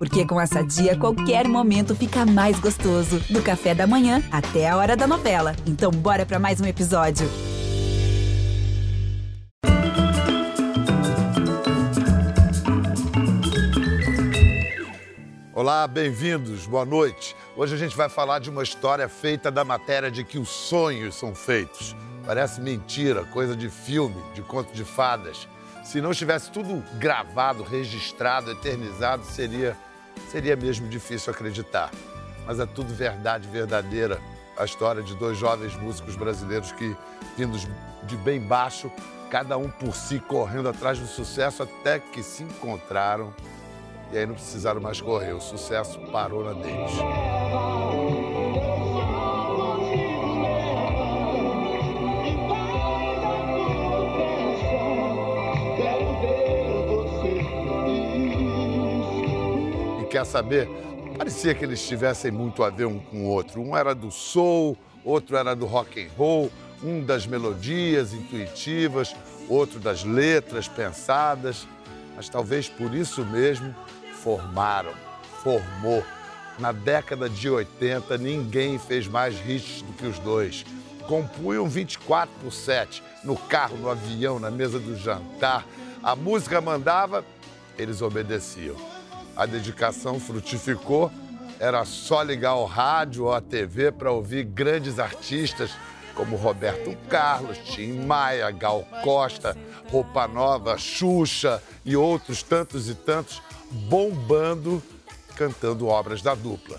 Porque com essa dia, qualquer momento fica mais gostoso. Do café da manhã até a hora da novela. Então, bora para mais um episódio. Olá, bem-vindos, boa noite. Hoje a gente vai falar de uma história feita da matéria de que os sonhos são feitos. Parece mentira, coisa de filme, de conto de fadas. Se não estivesse tudo gravado, registrado, eternizado, seria, seria mesmo difícil acreditar. Mas é tudo verdade verdadeira. A história de dois jovens músicos brasileiros que, vindos de bem baixo, cada um por si, correndo atrás do sucesso até que se encontraram e aí não precisaram mais correr, o sucesso parou na deles. Quer saber? Parecia que eles tivessem muito a ver um com o outro. Um era do soul, outro era do rock and roll, um das melodias intuitivas, outro das letras pensadas. Mas talvez por isso mesmo formaram, formou. Na década de 80, ninguém fez mais hits do que os dois. Compunham 24 por 7, no carro, no avião, na mesa do jantar. A música mandava, eles obedeciam. A dedicação frutificou, era só ligar o rádio ou a TV para ouvir grandes artistas como Roberto Carlos, Tim Maia, Gal Costa, Roupa Nova, Xuxa e outros tantos e tantos bombando cantando obras da dupla.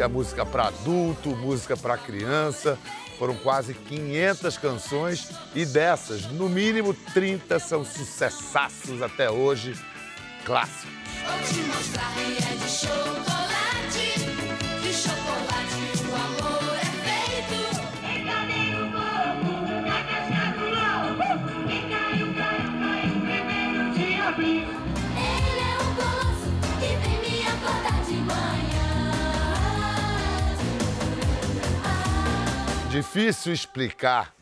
Tinha música para adulto, música para criança. Foram quase 500 canções e dessas, no mínimo 30 são sucessaços até hoje, clássicos. Vou te mostrar é de chocolate. Difícil explicar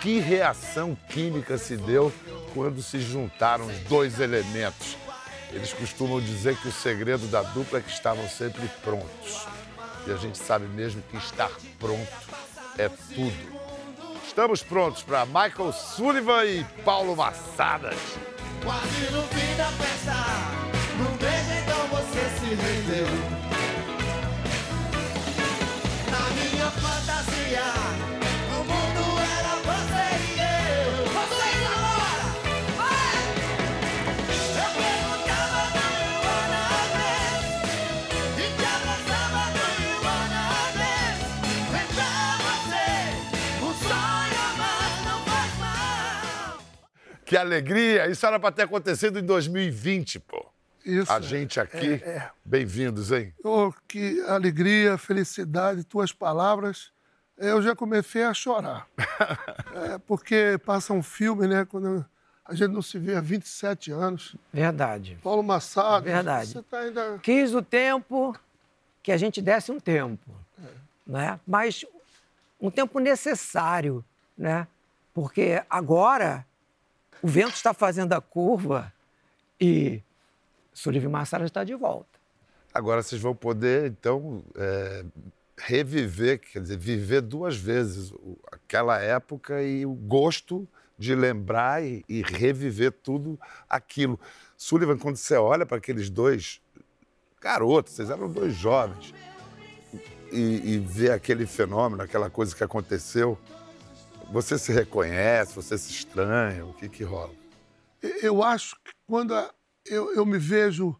que reação química se deu quando se juntaram os dois elementos. Eles costumam dizer que o segredo da dupla é que estavam sempre prontos. E a gente sabe mesmo que estar pronto é tudo. Estamos prontos para Michael Sullivan e Paulo Massadas. Quase no fim da festa, beijo então você se rendeu. Que alegria! Isso era para ter acontecido em 2020, pô. Isso. A gente aqui, É, é. bem-vindos, hein? Oh, que alegria, felicidade, tuas palavras. Eu já comecei a chorar. É, porque passa um filme, né? Quando a gente não se vê há 27 anos. Verdade. Paulo Massado. Verdade. Você está ainda. Quis o tempo que a gente desse um tempo, né? Mas um tempo necessário, né? Porque agora o vento está fazendo a curva e Sullivan Massara está de volta. Agora vocês vão poder, então, é, reviver, quer dizer, viver duas vezes aquela época e o gosto de lembrar e, e reviver tudo aquilo. Sullivan, quando você olha para aqueles dois garotos, vocês eram dois jovens, e, e vê aquele fenômeno, aquela coisa que aconteceu, você se reconhece, você se estranha, o que que rola? Eu acho que quando eu, eu me vejo,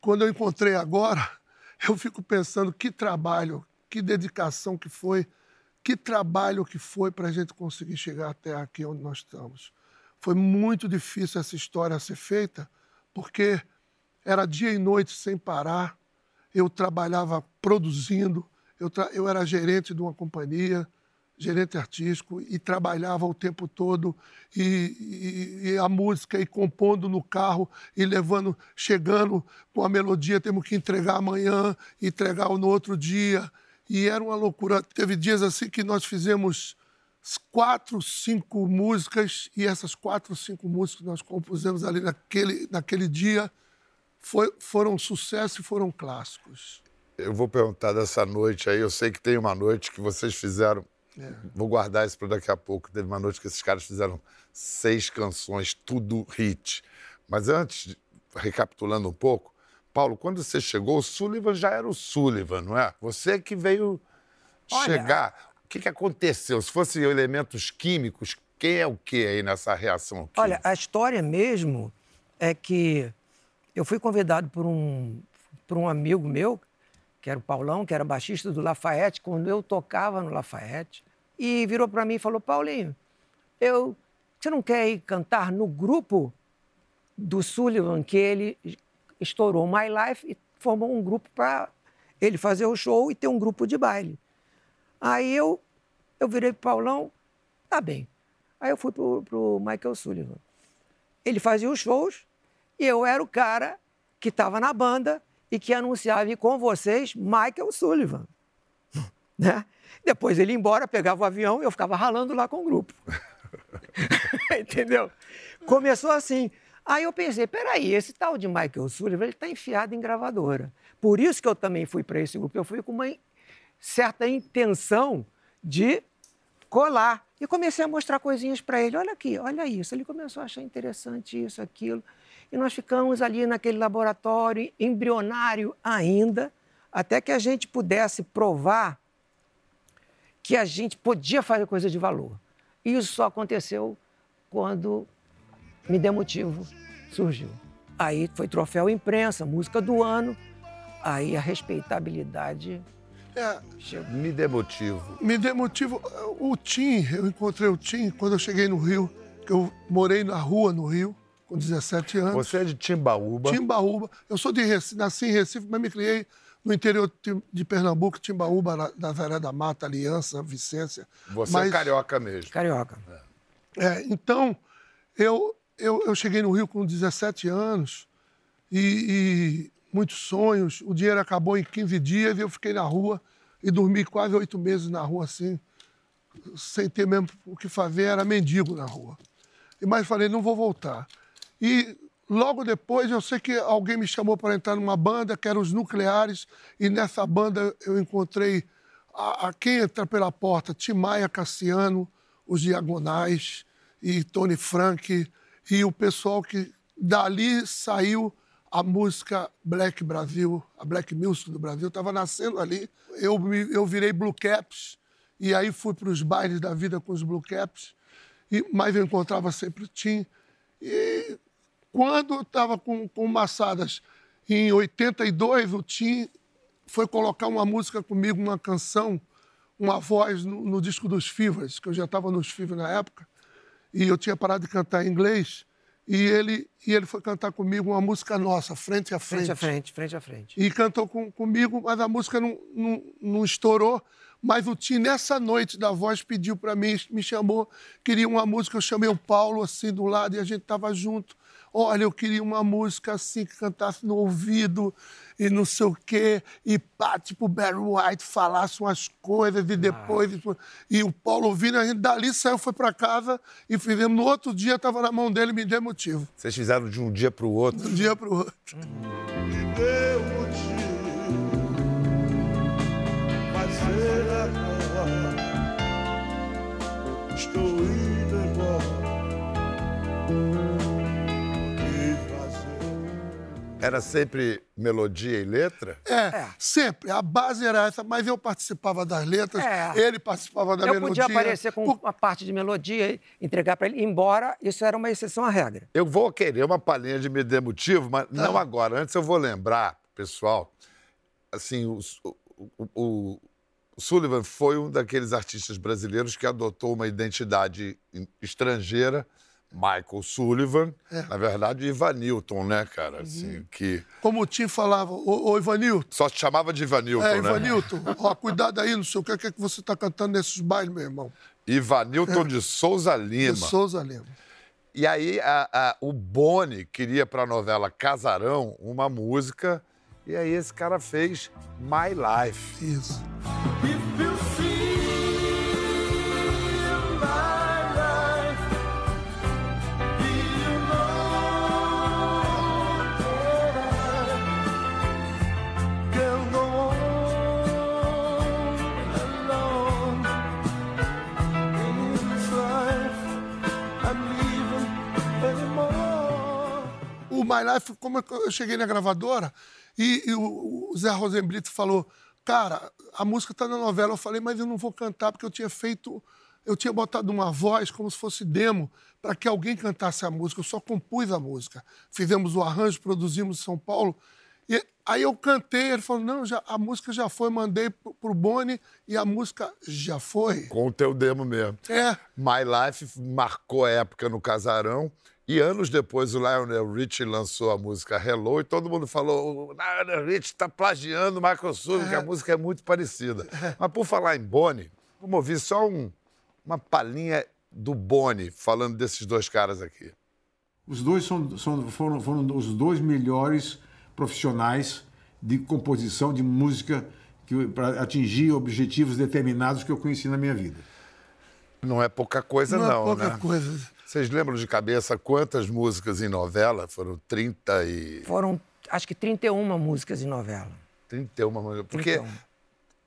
quando eu encontrei agora, eu fico pensando que trabalho, que dedicação que foi, que trabalho que foi para a gente conseguir chegar até aqui onde nós estamos. Foi muito difícil essa história ser feita, porque era dia e noite sem parar, eu trabalhava produzindo, eu, tra- eu era gerente de uma companhia, gerente artístico, e trabalhava o tempo todo, e, e- e a música, e compondo no carro, e levando, chegando com a melodia, temos que entregar amanhã, entregar no outro dia. E era uma loucura. Teve dias assim que nós fizemos quatro, cinco músicas, e essas quatro, cinco músicas que nós compusemos ali naquele, naquele dia foi, foram sucesso e foram clássicos. Eu vou perguntar dessa noite aí. Eu sei que tem uma noite que vocês fizeram. Vou guardar isso para daqui a pouco. Teve uma noite que esses caras fizeram seis canções, tudo hit. Mas antes, recapitulando um pouco, Paulo, quando você chegou, o Sullivan já era o Sullivan, não é? Você que veio Olha- chegar. O que, que aconteceu? Se fossem elementos químicos, quem é o que aí nessa reação? química? Olha, a história mesmo é que eu fui convidado por um, por um amigo meu, que era o Paulão, que era baixista do Lafayette, quando eu tocava no Lafayette, e virou para mim e falou: Paulinho, eu, você não quer ir cantar no grupo do Sullivan, que ele estourou My Life e formou um grupo para ele fazer o show e ter um grupo de baile. Aí eu, eu virei pro Paulão, tá bem. Aí eu fui pro, pro Michael Sullivan. Ele fazia os shows e eu era o cara que estava na banda e que anunciava "E com vocês Michael Sullivan. Né? Depois ele ia embora, pegava o avião e eu ficava ralando lá com o grupo. Entendeu? Começou assim. Aí eu pensei, peraí, esse tal de Michael Sullivan, ele está enfiado em gravadora. Por isso que eu também fui para esse grupo. Eu fui com uma certa intenção de colar. E comecei a mostrar coisinhas para ele. Olha aqui, olha isso. Ele começou a achar interessante isso, aquilo. E nós ficamos ali naquele laboratório embrionário ainda, até que a gente pudesse provar que a gente podia fazer coisa de valor. E isso só aconteceu quando Me Dê Motivo surgiu. Aí foi troféu imprensa, música do ano. Aí a respeitabilidade É, chegou. Me dê motivo. me dê motivo. O Tim, eu encontrei o Tim quando eu cheguei no Rio, que eu morei na rua no Rio, com 17 anos. Você é de Timbaúba. Timbaúba. Eu sou de Recife, nasci em Recife, mas me criei no interior de- Pernambuco, Timbaúba, na- da Mata, Aliança, Vicência. Você Mas- é carioca mesmo. Carioca. É, então, eu, eu, eu cheguei no Rio com 17 anos e, e muitos sonhos. O dinheiro acabou em 15 dias e eu fiquei na rua e dormi quase oito meses na rua, assim, sem ter mesmo o que fazer, era mendigo na rua. E Mas falei, não vou voltar. E logo depois eu sei que alguém me chamou para entrar numa banda, que era os Nucleares, e nessa banda eu encontrei a, a quem entra pela porta, Timaya Cassiano, os Diagonais e Tony Frank, e o pessoal que dali saiu a música Black Brasil, a Black Music do Brasil, estava nascendo ali. Eu, eu virei Blue Caps, e aí fui para os bailes da vida com os Blue Caps, e, mas eu encontrava sempre o Tim. E quando eu estava com, com o Massadas, em 82, o Tim foi colocar uma música comigo, uma canção, uma voz no, no disco dos Fivers, que eu já estava nos Fivers na época, e eu tinha parado de cantar em inglês, e ele, e ele foi cantar comigo uma música nossa, Frente a Frente. Frente a frente, frente a frente. E cantou com- comigo, mas a música não, não, não estourou. Mas o Tim, nessa noite da voz, pediu para mim, me chamou, queria uma música. Eu chamei o Paulo assim do lado e a gente estava junto. Olha, eu queria uma música assim que cantasse no ouvido e não sei o quê. E pá, tipo Barry White falasse umas coisas e depois. E o Paulo ouvindo, a gente dali saiu, foi para casa e fizemos. No outro dia, estava na mão dele, me deu motivo. Vocês fizeram de um dia para o outro. De um dia para o outro. deu Era sempre melodia e letra? É, sempre. A base era essa, mas eu participava das letras, É. ele participava da eu melodia. podia aparecer com Por- uma parte de melodia e entregar para ele, embora isso era uma exceção à regra. Eu vou querer uma palhinha de Me Dê Motivo, mas não Tá. agora. Antes eu vou lembrar, pessoal, assim, o, o- o- o Sullivan foi um daqueles artistas brasileiros que adotou uma identidade estrangeira, Michael Sullivan, na verdade, Ivanilton, né, cara? Assim, que Como o Tim falava, ô, ô Ivanilton, só se chamava de Ivanilton, é, né? Ivanilton, ó, cuidado aí, não sei o que, o que é que você tá cantando nesses bailes, meu irmão. Ivanilton de Souza Lima. De Souza Lima. E aí a- a- o Boni queria para a novela Casarão uma música, e aí esse cara fez My Life. Isso. My Life, como é eu cheguei na gravadora e, e o, o Zé Rosenblit falou, cara, a música tá na novela. Eu falei, mas eu não vou cantar porque eu tinha feito, eu tinha botado uma voz como se fosse demo para que alguém cantasse a música. Eu só compus a música. Fizemos o arranjo, produzimos em São Paulo. E aí eu cantei, ele falou, não, já, a música já foi, mandei pro, pro Boni e a música já foi. Com o teu demo mesmo. É, My Life marcou a época no Casarão. E anos depois o Lionel Richie lançou a música Hello e todo mundo falou: o Lionel Richie está plagiando o Michael Sullivan, que a música é muito parecida. Mas por falar em Boni, vamos ouvir só um- uma palhinha do Boni falando desses dois caras aqui. Os dois são, são- foram, foram os dois melhores profissionais de composição de música para atingir objetivos determinados que eu conheci na minha vida. Não é pouca coisa, não, não, é pouca né? coisa. Vocês lembram de cabeça quantas músicas em novela? Foram 30 e. Foram, acho que 31 músicas em novela. 31 músicas. Porque 31.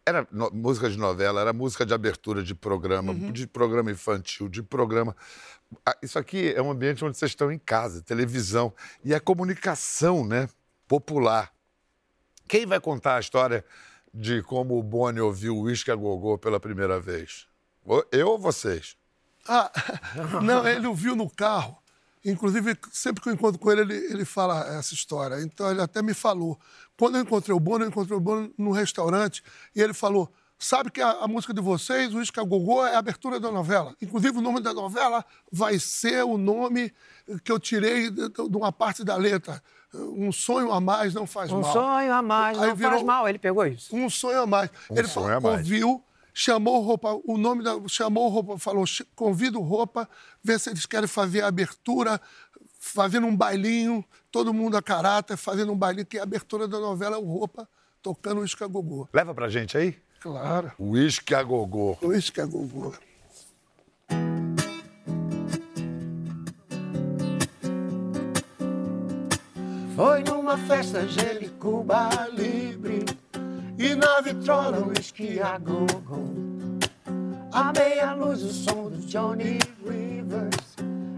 era no- música de novela, era música de abertura de programa, de programa infantil, de programa. Ah, Isso aqui é um ambiente onde vocês estão em casa, televisão. E a comunicação, né? Popular. Quem vai contar a história de como o Boni ouviu o Whisky a Gogô pela primeira vez? Eu ou vocês? Ah, não, ele ouviu no carro. Inclusive, sempre que eu encontro com ele, ele, ele fala essa história. Então, ele até me falou. Quando eu encontrei o Bono, eu encontrei o Bono no restaurante e ele falou: Sabe que a, a música de vocês, o Isca Gogô, é a abertura da novela. Inclusive, o nome da novela vai ser o nome que eu tirei de, de uma parte da letra. Um sonho a mais não faz Um mal. sonho a mais, Aí não virou- faz mal. Ele pegou isso. Um sonho a mais. Um ele sonho falou, a mais. ouviu, chamou o roupa, o nome da. chamou o roupa, falou: "Ch- convido o roupa, vê se eles querem fazer a abertura, fazendo um bailinho, todo mundo a caráter, fazendo um bailinho, que a abertura da novela é o roupa tocando o escagogô. Leva pra gente aí? Claro, Whisky a Gogô. o escagogô. Foi numa festa de Cuba Libre E na vitrola o whisky a gogo. A meia luz o som do Johnny Rivers.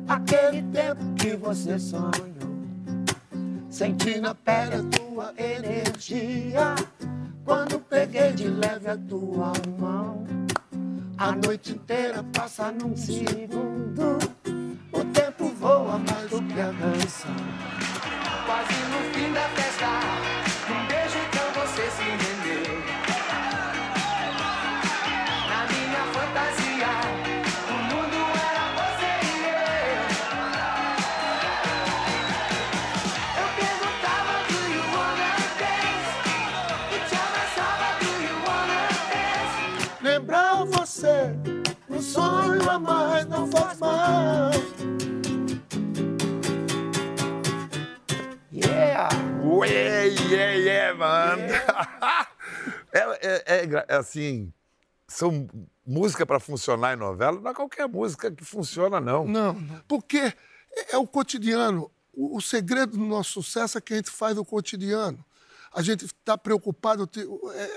Aquele tempo que você sonhou. Senti na pele a tua energia. Quando peguei de leve a tua mão. A noite inteira passa num segundo. O tempo voa mais do que a canção. Quase no fim da festa, yeah, yeah, mano. É, é- é engra- é assim, são música para funcionar em novela, não é qualquer música que funciona, não. Não, porque é, é o cotidiano. O, o segredo do nosso sucesso é que a gente faz o cotidiano. A gente está preocupado,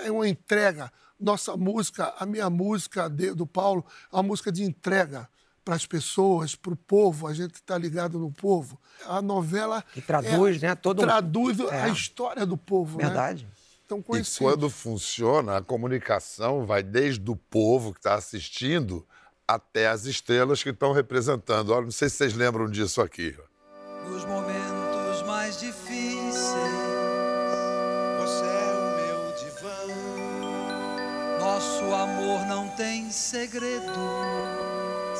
é, é uma entrega. Nossa música, a minha música de- do Paulo, é uma música de entrega para as pessoas, para o povo. A gente está ligado no povo. A novela. Que traduz, é- né, todo um- Traduz É. a história do povo. né? Verdade. Então, E quando funciona, a comunicação vai desde o povo que está assistindo até as estrelas que estão representando. Olha, não sei se vocês lembram disso aqui. Nos momentos mais difíceis, Você é o meu divã, nosso amor não tem segredo.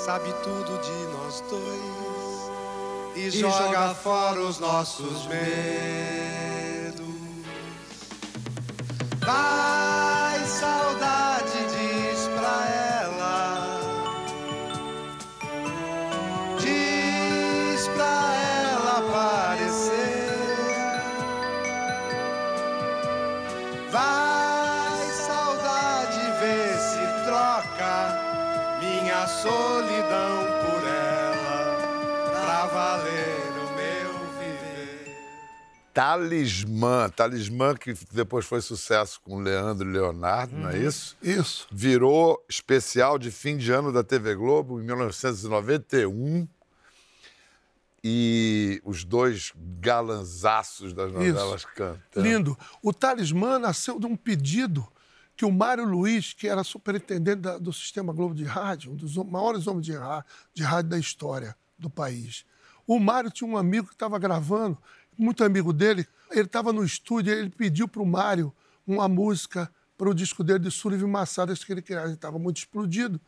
Sabe tudo de nós dois. e joga fora os nossos medos. Vai, Talismã. Talismã que depois foi sucesso com Leandro e Leonardo, não é isso? Isso. Virou especial de fim de ano da TV Globo em 1991. E os dois galanzaços das novelas cantando. Lindo. O Talismã nasceu de um pedido que o Mário Luiz, que era superintendente da- do Sistema Globo de Rádio, um dos maiores homens de, de rádio da história do país. O Mário tinha um amigo que estava gravando, muito amigo dele. Ele estava no estúdio e ele pediu para o Mário uma música para o disco dele de Sullivan Massadas que ele queria. Ele estava muito explodido,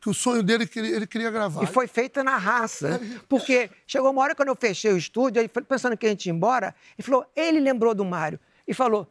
que o sonho dele que ele, ele queria gravar. E foi feita na raça. Porque chegou uma hora quando eu fechei o estúdio, foi pensando que a gente ia embora, e falou, ele lembrou do Mário. E falou,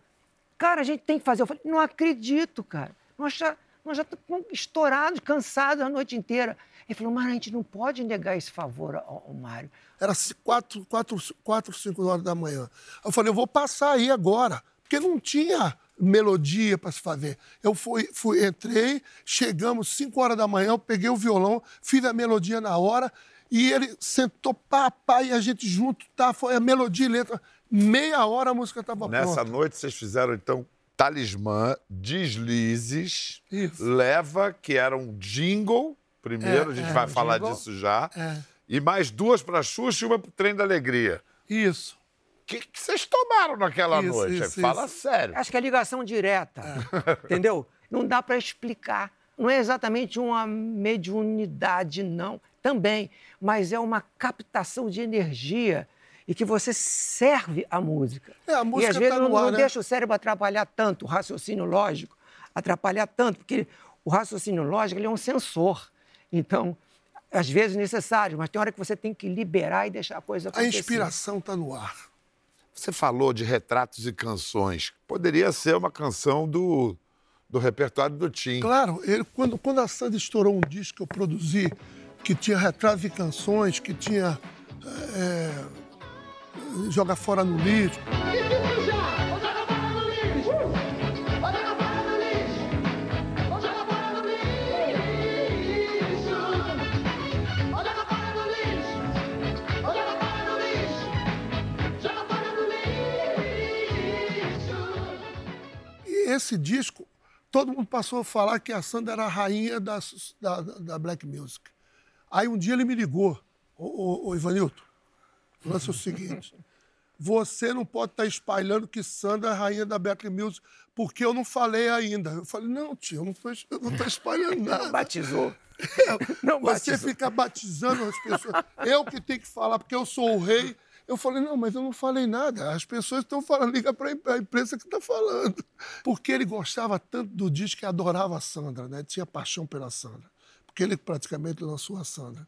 cara, a gente tem que fazer. Eu falei, não acredito, cara. Já, nós já estamos estourados, cansados a noite inteira. Ele falou, mas a gente não pode negar esse favor ao, ao Mário. Era quatro, quatro, quatro, cinco horas da manhã. Eu falei, eu vou passar aí agora, porque não tinha melodia para se fazer. Eu fui, fui, entrei, chegamos cinco horas da manhã, eu peguei o violão, fiz a melodia na hora, e ele sentou pá, pá, e a gente junto, tá, foi a melodia e letra. Meia hora a música estava Nessa pronta. noite vocês fizeram, então, Talismã, Deslizes, Isso. Leva, que era um jingle, primeiro, É, a gente é, vai um falar jingle. disso já. É. E mais duas para Xuxa e uma para Trem da Alegria. Isso. O que, que vocês tomaram naquela Isso, noite? isso, Fala isso. sério. Acho que é ligação direta, entendeu? Não dá para explicar. Não é exatamente uma mediunidade, não. Também, mas é uma captação de energia e que você serve a música. É, a e música às vezes tá não, no ar, não né? deixa o cérebro atrapalhar tanto, o raciocínio lógico, atrapalhar tanto, porque o raciocínio lógico ele é um sensor. Então, às vezes necessário, mas tem hora que você tem que liberar e deixar a coisa A acontecer. inspiração está no ar. Você falou de retratos e canções. Poderia ser uma canção do, do repertório do Tim. Claro, ele, quando, quando a Sandy estourou um disco que eu produzi, que tinha retratos e canções, que tinha é, Joga Fora no Lixo, esse disco, todo mundo passou a falar que a Sandra era a rainha da, da, da Black Music. Aí um dia ele me ligou, ô, ô, ô Ivanilton, o lance é o seguinte, você não pode estar espalhando que Sandra é a rainha da Black Music, porque eu não falei ainda. Eu falei, não, tio, eu não estou eu não tô espalhando nada. Batizou. Não, Não você batizou. fica batizando as pessoas. Eu que tenho que falar, porque eu sou o rei. Eu falei, não, mas eu não falei nada. As pessoas estão falando, liga para a imprensa que está falando. Porque ele gostava tanto do disco que adorava a Sandra, né? Tinha paixão pela Sandra. Porque ele praticamente lançou a Sandra.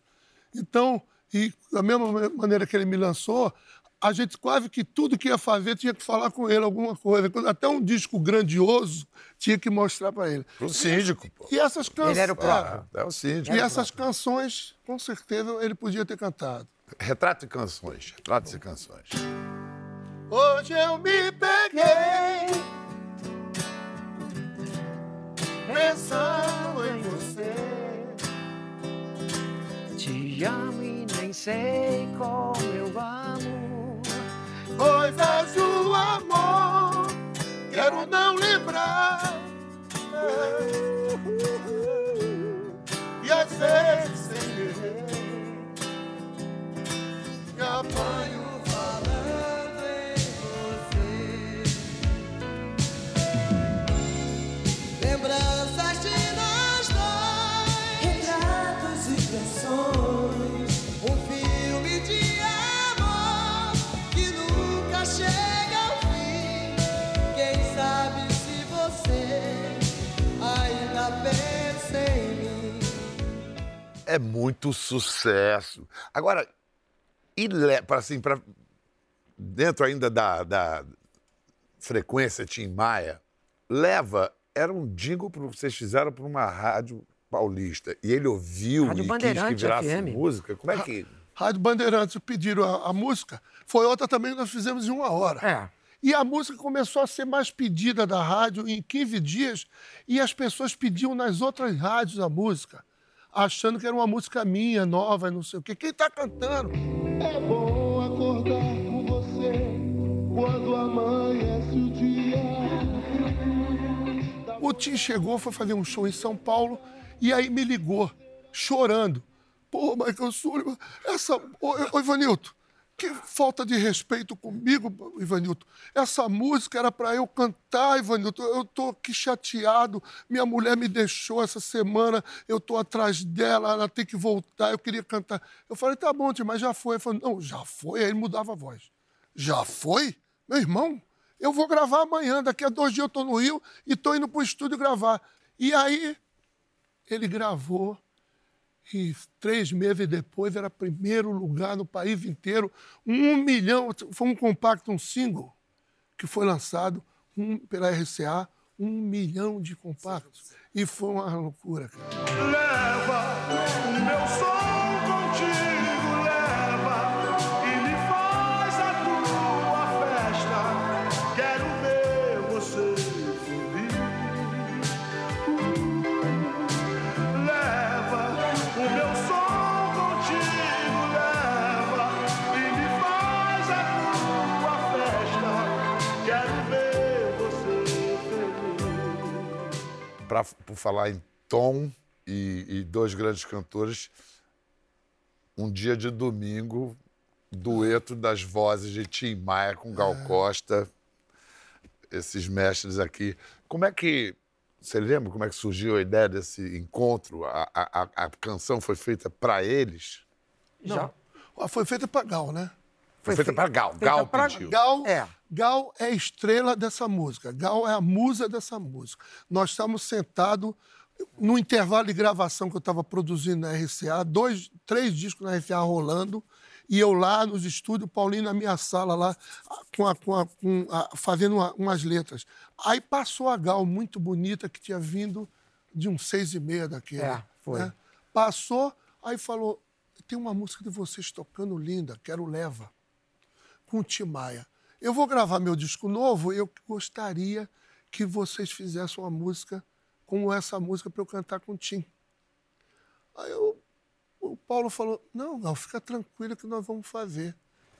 Então, e da mesma maneira que ele me lançou, a gente quase que tudo que ia fazer tinha que falar com ele alguma coisa. Até um disco grandioso tinha que mostrar para ele. Pro síndico, pô. E essas canções. Ele era o próprio. É, é o síndico. E essas canções, com certeza, ele podia ter cantado. Retrato e canções. Retratos e canções. Hoje eu me peguei pensando em você. Te amo sei como eu amo. Coisas do amor, quero não lembrar. E às vezes sem querer, apanho É muito sucesso. Agora, E pra, assim, dentro ainda da, da frequência Tim Maia, leva, era um jingle que vocês fizeram para uma rádio paulista. E ele ouviu Rádio e quis que virasse FM. música. Como é que. Rádio Bandeirantes pediram a, a música. Foi outra também que nós fizemos em uma hora. É. E a música começou a ser mais pedida da rádio em 15 dias e as pessoas pediam nas outras rádios a música, achando que era uma música minha, nova, não sei o quê. Quem está cantando? É bom acordar com você quando amanhece o dia. O Tim chegou, foi fazer um show em São Paulo e aí me ligou, chorando. Pô, Michael Sullivan, essa. Ô, ô que falta de respeito comigo, Ivanilton. Essa música era para eu cantar, Ivanilton. Eu tô aqui chateado. Minha mulher me deixou essa semana, eu tô atrás dela, ela tem que voltar, eu queria cantar. Eu falei, tá bom, Tim, mas já foi. Ele falou, não, já foi. Aí ele mudava a voz. Já foi? Meu irmão, eu vou gravar amanhã. Daqui a dois dias eu tô no Rio e tô indo pro estúdio gravar. E aí, ele gravou e três meses depois era primeiro lugar no país inteiro. Um milhão, foi um compacto, um single, que foi lançado um, pela RCA, um milhão de compactos. E foi uma loucura, cara. Leva o meu som Pra, por falar em tom e, e dois grandes cantores, um dia de domingo, dueto das vozes de Tim Maia com Gal Costa, esses mestres aqui. Como é que. Você lembra como é que surgiu a ideia desse encontro? A, a, a- canção foi feita para eles? Já. Ah, Foi feita para Gal, né? Foi, feita para Gal. feita Gal pra pediu. Gal É. Gal é a estrela dessa música. Gal é a musa dessa música. Nós estávamos sentados no intervalo de gravação que eu estava produzindo na RCA, dois, três discos na RCA rolando, e eu lá nos estúdios, Paulinho na minha sala lá, com a- com a- com a- fazendo uma- umas letras. Aí passou a Gal, muito bonita, que tinha vindo de um seis e meia daquele. É, foi. né? Passou, aí falou, tem uma música de vocês tocando linda, quero Leva com o Tim Maia. Eu vou gravar meu disco novo e eu gostaria que vocês fizessem uma música como essa música para eu cantar com o Tim. Aí eu- o Paulo falou: Não, Gal, fica tranquilo que nós vamos fazer.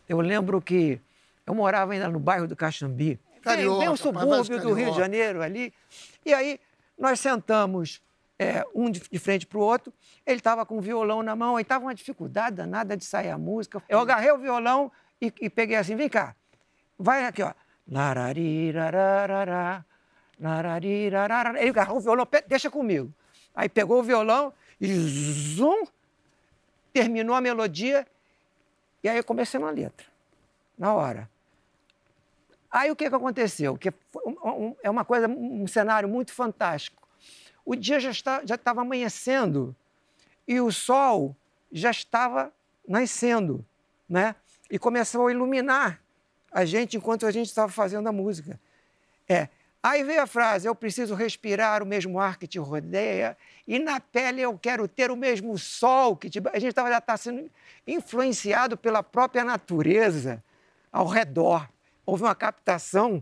Eu lembro que eu morava ainda no bairro do Caxambi, bem, Carioca, bem um subúrbio do Rio de. Janeiro ali. E aí nós sentamos é, um de, de frente para o outro. Ele estava com o violão na mão, aí estava uma dificuldade danada de sair a música. Eu agarrei o violão e, e peguei assim: vem cá, vai aqui, ó. Ele agarrou o violão, "Pe- deixa comigo. Aí pegou o violão e zum, terminou a melodia e aí comecei uma letra, na hora. Aí o que, que aconteceu? Que é uma coisa, um cenário muito fantástico. O dia já está- já estava amanhecendo e o sol já estava nascendo, né? E começou a iluminar a gente enquanto a gente estava fazendo a música. É. Aí veio a frase: eu preciso respirar o mesmo ar que te rodeia, e na pele eu quero ter o mesmo sol que te. A gente estava já tá sendo influenciado pela própria natureza ao redor. Houve uma captação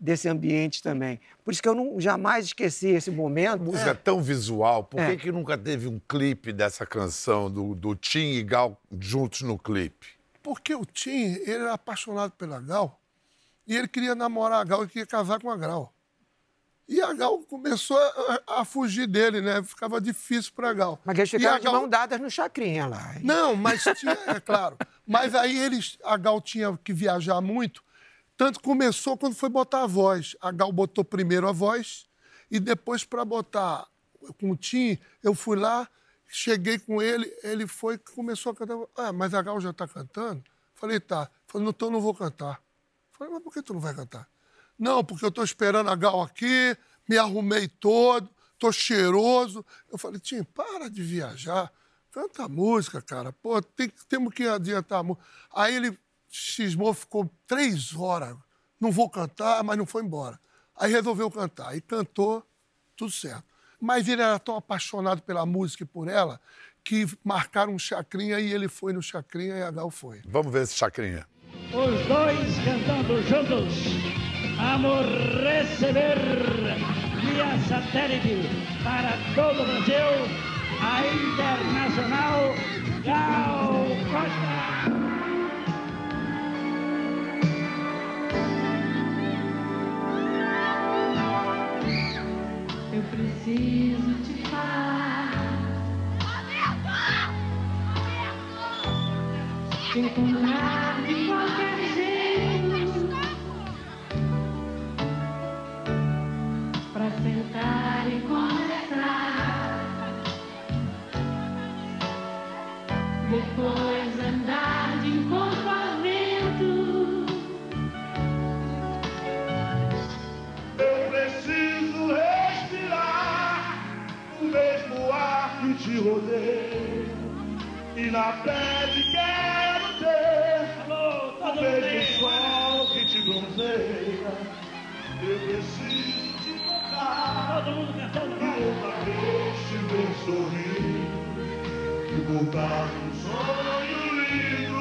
desse ambiente também. Por isso que eu não, jamais esqueci esse momento. Música tão visual, por que, É. que nunca teve um clipe dessa canção, do, do Tim e Gal juntos no clipe? Porque o Tim, ele era apaixonado pela Gal e ele queria namorar a Gal, ele queria casar com a Gal. E a Gal começou a, a fugir dele, né? Ficava difícil para a Gal. Mas eles E ficaram de Gal- mão dadas no chacrinha lá. Não, mas tinha, é claro. Mas aí eles, a Gal tinha que viajar muito, tanto começou quando foi botar a voz. A Gal botou primeiro a voz e depois para botar com o Tim, eu fui lá, cheguei com ele, ele foi começou a cantar. Ah, mas a Gal já está cantando? Falei, tá. Falei, então não vou cantar. Falei, mas por que tu não vai cantar? Não, porque eu estou esperando a Gal aqui, me arrumei todo, estou cheiroso. Eu falei, Tim, para de viajar. canta música, cara. Pô, tem, temos que adiantar a música. Aí ele cismou, ficou três horas. Não vou cantar, mas não foi embora. Aí resolveu cantar. Aí cantou, tudo certo. Mas ele era tão apaixonado pela música e por ela que marcaram um chacrinha e ele foi no chacrinha e a Gal foi. Vamos ver esse chacrinha. Os dois cantando juntos. Vamos receber via satélite para todo o Brasil a internacional Gal Costa. Eu preciso te falar. Te encontrar de qualquer jeito. Pra sentar e conversar. Depois pele quero ter o mesmo sol que te bronzeia. Eu preciso te tocar. Todo mundo cantando. E outra vez te ver sorrir. E voltar um sonho lindo.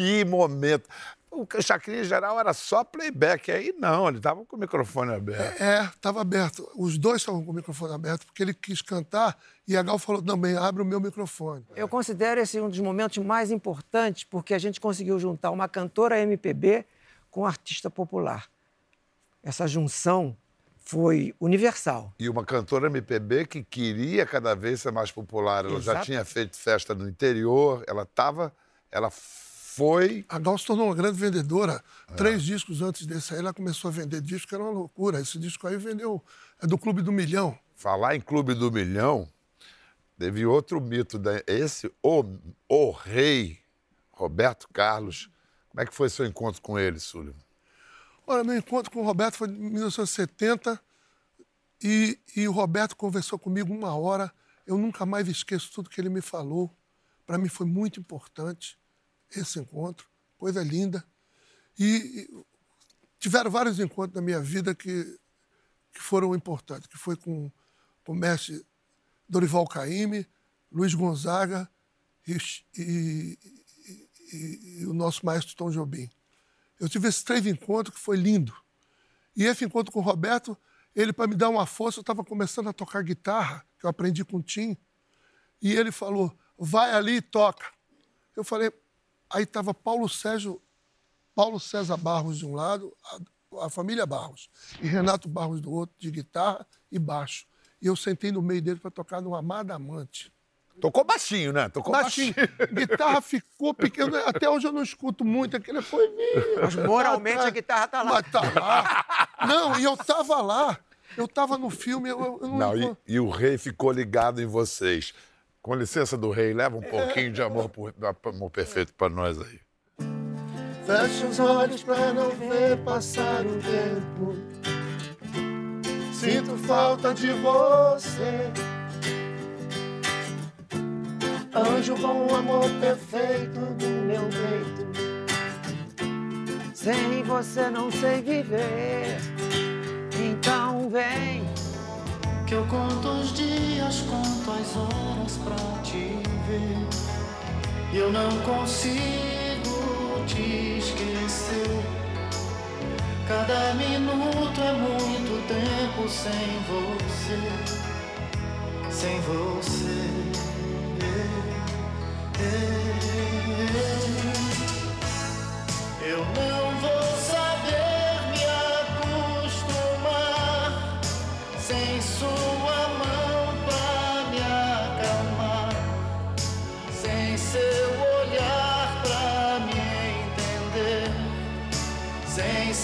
Que momento. O chacrinha em geral era só playback. Aí não, ele tava com o microfone aberto. É, estava aberto. Os dois estavam com o microfone aberto, porque ele quis cantar e a Gal falou também, abre o meu microfone. Eu considero esse um dos momentos mais importantes porque a gente conseguiu juntar uma cantora MPB com um artista popular. Essa junção foi universal. E uma cantora MPB que queria cada vez ser mais popular. Ela já Exato. tinha feito festa no interior, ela tava. Ela foi. A Gal se tornou uma grande vendedora. Três discos antes desse aí, ela começou a vender disco, que era uma loucura. Esse disco aí vendeu. É do Clube do Milhão. Falar em Clube do Milhão, teve outro mito. Da, esse, o, o rei, Roberto Carlos. Como é que foi seu encontro com ele, Sullivan? Olha, meu encontro com o Roberto foi em 1970 e, e o Roberto conversou comigo uma hora. Eu nunca mais esqueço tudo que ele me falou. Para mim foi muito importante esse encontro, coisa linda. E, e tiveram vários encontros na minha vida que, que foram importantes, que foi com, com o mestre Dorival Caymmi, Luiz Gonzaga e, e- e- o nosso maestro Tom Jobim. Eu tive esses três encontros que foi lindo. E esse encontro com o Roberto, ele, para me dar uma força, eu estava começando a tocar guitarra, que eu aprendi com o Tim. E ele falou: vai ali e toca. Eu falei, aí estava Paulo Sérgio, Paulo César Barros de um lado, a, a família Barros, e Renato Barros do outro, de guitarra e baixo. E eu sentei no meio dele para tocar no Amada Amante. Tocou baixinho, né? Tocou Baixinho. Guitarra ficou pequena. Até hoje eu não escuto muito. Aquele foi. Mas moralmente a guitarra tá lá. Mas tá lá. Não, e eu tava lá. Eu tava no filme. Eu, eu não, Não, e, e o rei ficou ligado em vocês. Com licença do rei, leva um pouquinho de amor, amor perfeito para nós aí. Feche os olhos pra não ver passar o tempo. Sinto falta de você. Anjo bom, amor perfeito do meu peito. Sem você não sei viver. Então vem. Que eu conto os dias, conto as horas pra te ver. E eu não consigo te esquecer. Cada minuto é muito tempo sem você. Sem você. Eu não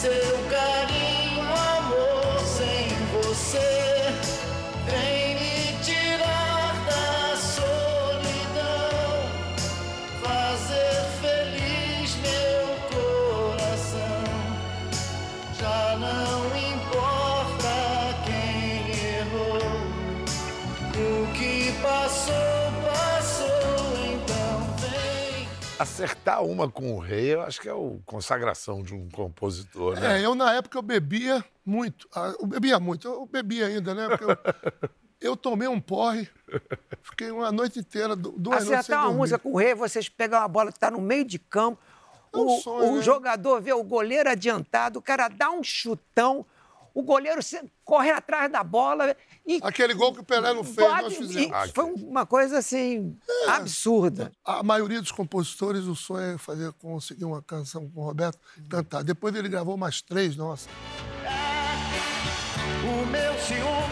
seu Acertar uma com o rei, eu acho que é a consagração de um compositor, né? É, eu na época eu bebia muito. Ah, Eu bebia muito, eu bebia ainda, né? Porque eu, eu tomei um porre, fiquei uma noite inteira, du- duas noites sem Acertar uma música com o rei, vocês pegam uma bola que está no meio de campo, É um o, sonho, o né? jogador vê o goleiro adiantado, o cara dá um chutão, o goleiro corre atrás da bola e. Aquele gol que o Pelé não fez, bate- nós e fizemos. Foi uma coisa assim, absurda. A maioria dos compositores, o sonho é fazer, conseguir uma canção com o Roberto cantar. Depois ele gravou mais três, nossa. O meu ciúme,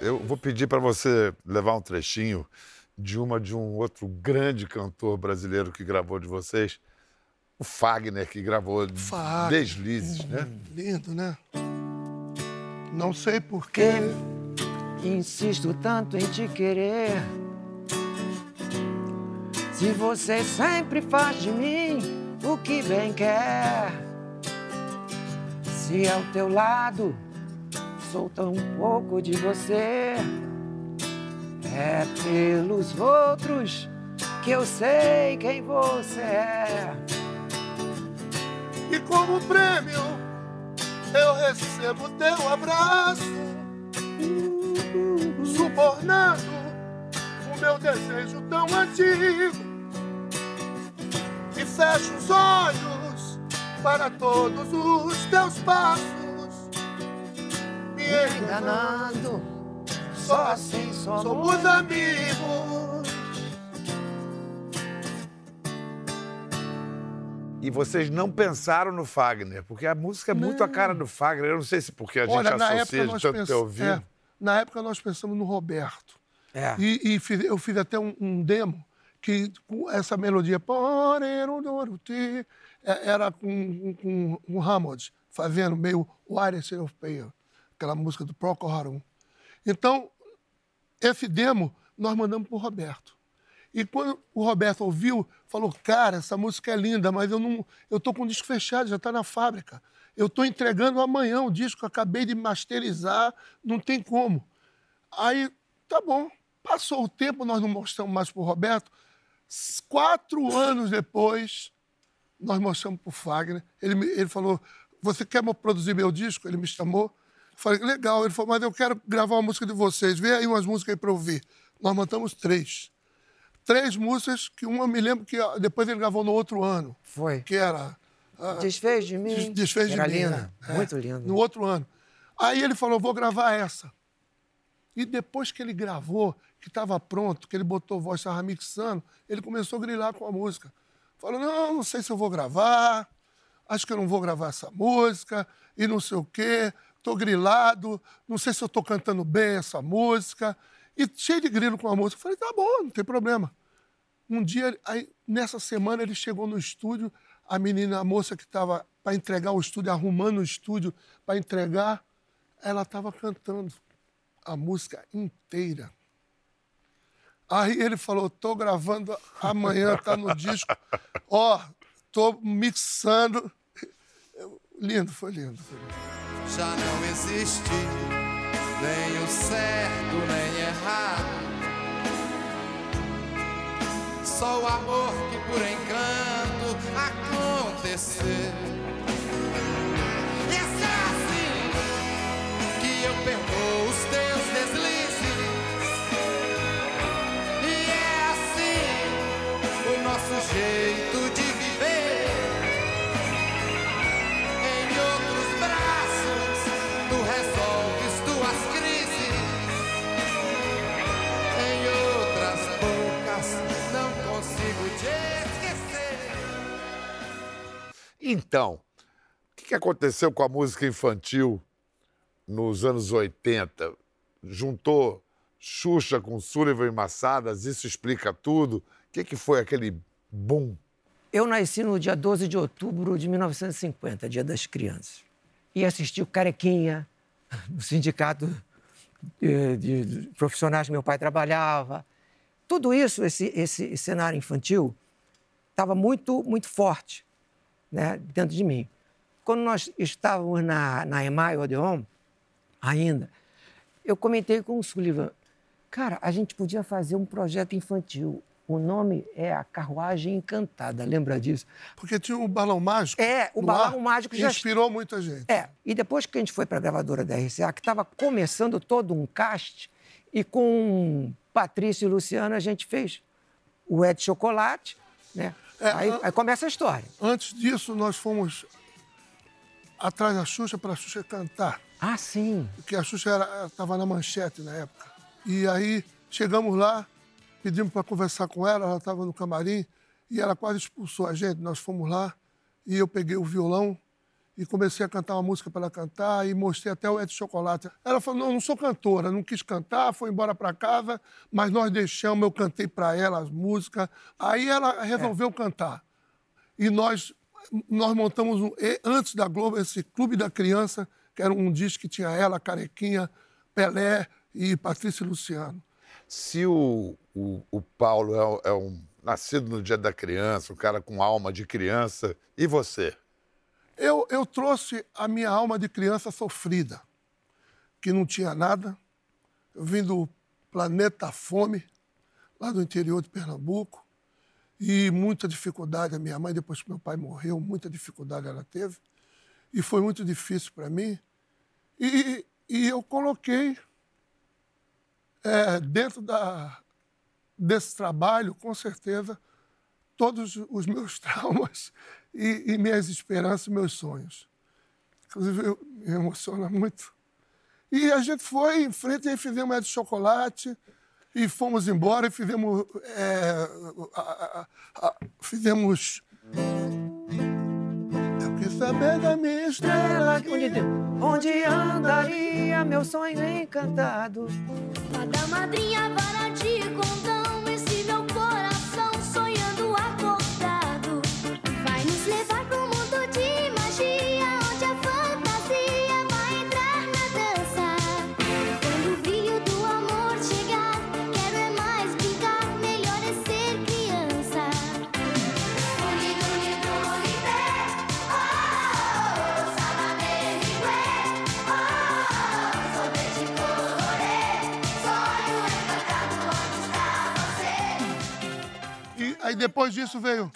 Eu vou pedir para você levar um trechinho de uma de um outro grande cantor brasileiro que gravou de vocês, o Fagner, que gravou Fagner. Deslizes, né? Lindo, né? Não sei porquê. Insisto tanto em te querer. Se você sempre faz de mim o que bem quer. Se ao teu lado sou tão pouco de você. É pelos outros que eu sei quem você é. E como prêmio, eu recebo teu abraço, subornando o meu desejo tão antigo. E fecho os olhos para todos os teus passos, me enganando. Só assim somos amigos. E vocês não pensaram no Fagner, porque a música é muito a cara do Fagner. Eu não sei se porque a gente Olha, associa de tanto ter ouvido. é, na época nós pensamos no Roberto. É. E, e fiz- eu fiz até um, um demo que com essa melodia é- era com, com, com o Hammond fazendo meio Wireless of Payer, aquela música do Procol Harum. Então, esse demo nós mandamos para o Roberto. E quando o Roberto ouviu, falou: Cara, essa música é linda, mas eu não, eu estou com o disco fechado, já está na fábrica. Eu estou entregando amanhã o disco, acabei de masterizar, não tem como. Aí, tá bom. Passou o tempo, nós não mostramos mais para o Roberto. Quatro anos depois, nós mostramos para o Fagner. Ele, ele falou: Você quer produzir meu disco? Ele me chamou. Falei: Legal. Ele falou: Mas eu quero gravar uma música de vocês. Vê aí umas músicas aí para ouvir. Nós montamos três. Três músicas que uma eu me lembro que depois ele gravou no outro ano, Foi. que era. ah, Desfez de mim. Des- Desfez de Era mim. linda, é, é, muito linda. No outro ano. Aí ele falou: vou gravar essa. E depois que ele gravou, que estava pronto, que ele botou voz, estava mixando, ele começou a grilar com a música. Falou: não, não sei se eu vou gravar, acho que eu não vou gravar essa música, e não sei o quê, estou grilado, não sei se eu estou cantando bem essa música. E cheio de grilo com a música. Eu falei: tá bom, não tem problema. Um dia, aí, nessa semana, ele chegou no estúdio, a menina, a moça que estava para entregar o estúdio, arrumando o estúdio para entregar, ela estava cantando a música inteira. Aí ele falou: tô gravando amanhã, tá no disco. Ó, tô mixando. Lindo, foi lindo. Já não existe nem o certo nem errado. Só o amor que por encanto acontecer. Então, o que aconteceu com a música infantil nos anos 80? Juntou Xuxa com Sullivan e Massadas, isso explica tudo. O que, que foi aquele boom? Eu nasci no dia 12 de outubro de 1950, Dia das Crianças. E assisti o Carequinha, no sindicato eh, de, de profissionais que meu pai trabalhava. tudo isso, esse, esse cenário infantil, estava muito, muito forte né, dentro de mim. Quando nós estávamos na, na EMAI Odeon, ainda, eu comentei com o Sullivan, cara, a gente podia fazer um projeto infantil. O nome é A Carruagem Encantada, lembra disso? Porque tinha o Balão Mágico. É, o Balão ar, Mágico já- inspirou muita gente. É, e depois que a gente foi para a gravadora da RCA, que estava começando todo um cast, e com Patrícia e Luciano a gente fez o Ed Chocolate, né? É, aí, aí começa a história. Antes disso, nós fomos atrás da Xuxa para a Xuxa cantar. Ah, sim. Porque a Xuxa estava na manchete na época. E aí chegamos lá, pedimos para conversar com ela, ela estava no camarim e ela quase expulsou a gente. Nós fomos lá e eu peguei o violão e comecei a cantar uma música para ela cantar e mostrei até o Ed Chocolate. Ela falou: não, não sou cantora, não quis cantar, foi embora para casa, mas nós deixamos, eu cantei para ela as músicas. Aí ela resolveu cantar. E nós, nós montamos, um- antes da Globo, esse Clube da Criança, que era um disco que tinha ela, Carequinha, Pelé e Patrícia e Luciano. Se o, o, o Paulo é, um- é um nascido no dia da criança, um cara com alma de criança, e você? Eu, eu trouxe a minha alma de criança sofrida, que não tinha nada. Eu vim do planeta Fome, lá do interior de Pernambuco, e muita dificuldade. A minha mãe, depois que meu pai morreu, muita dificuldade ela teve. E foi muito difícil para mim. E, e eu coloquei é, dentro da, desse trabalho, com certeza, todos os meus traumas e, e minhas esperanças e meus sonhos. Inclusive, eu, me emociona muito. E a gente foi em frente e fizemos Ed Chocolate e fomos embora e fizemos. é, a- a- a- fizemos. Eu quis saber da minha estrela. Onde, onde andaria meu sonho encantado? Fada madrinha, vara aí depois disso veio.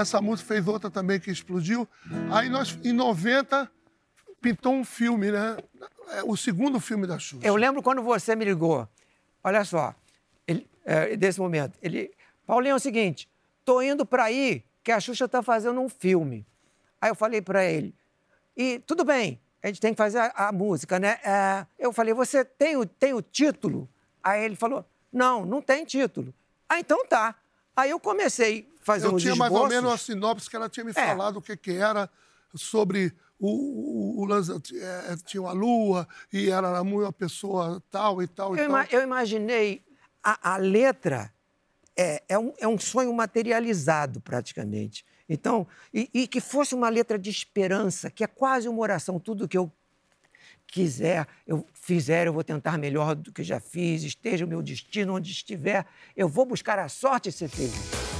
Essa música fez outra também que explodiu. Aí nós, em 90, pintou um filme, né? É, O segundo filme da Xuxa. Eu lembro quando você me ligou. Olha só, ele, é, desse momento. Ele, Paulinho, é o seguinte, tô indo para aí que a Xuxa tá fazendo um filme. Aí eu falei para ele, e tudo bem, a gente tem que fazer a, a música, né? É, eu falei, você tem o, tem o título? Aí ele falou, não, não tem título. Ah, então tá. Aí eu comecei fazer Eu uns tinha mais ou menos a sinopse que ela tinha me É. falado o que, que era sobre o, o, o lance, é, tinha uma lua e ela era uma pessoa tal e tal e Eu, tal. ima- eu imaginei a, a letra é, é, um, é um sonho materializado praticamente. Então, e, e que fosse uma letra de esperança, que é quase uma oração. Tudo que eu quiser, eu fizer, eu vou tentar melhor do que já fiz. Esteja o meu destino onde estiver, eu vou buscar a sorte e ser feliz.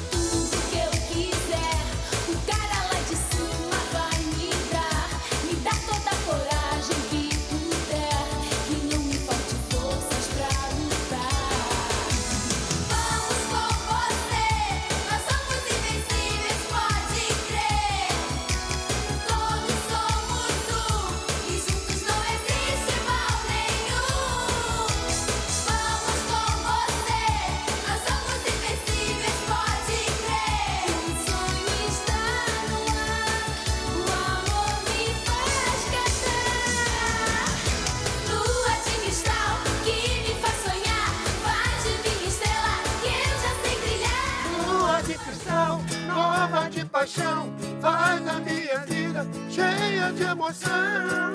Paixão faz a minha vida cheia de emoção.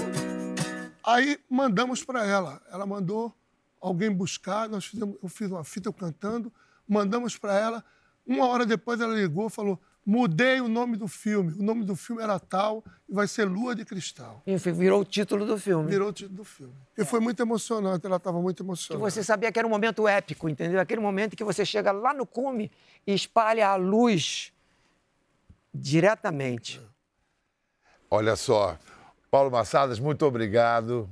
Aí mandamos para ela. Ela mandou alguém buscar. Nós fizemos, eu fiz uma fita eu cantando, mandamos para ela. Uma hora depois ela ligou e falou: mudei o nome do filme. O nome do filme era tal e vai ser Lua de Cristal. Enfim, virou o título do filme. Virou o título do filme. E foi muito emocionante. Ela estava muito Que emocionada. você sabia que era um momento épico, entendeu? Aquele momento que você chega lá no cume e espalha a luz diretamente. Olha só, Paulo Massadas, muito obrigado.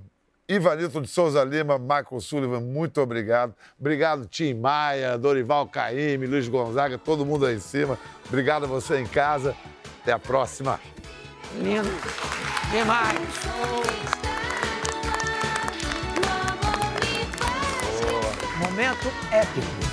Ivanilton de Souza Lima, Michael Sullivan, muito obrigado. Obrigado, Tim Maia, Dorival Caymmi, Luiz Gonzaga, todo mundo aí em cima. Obrigado a você em casa. Até a próxima. Lindo. Demais. Momento épico.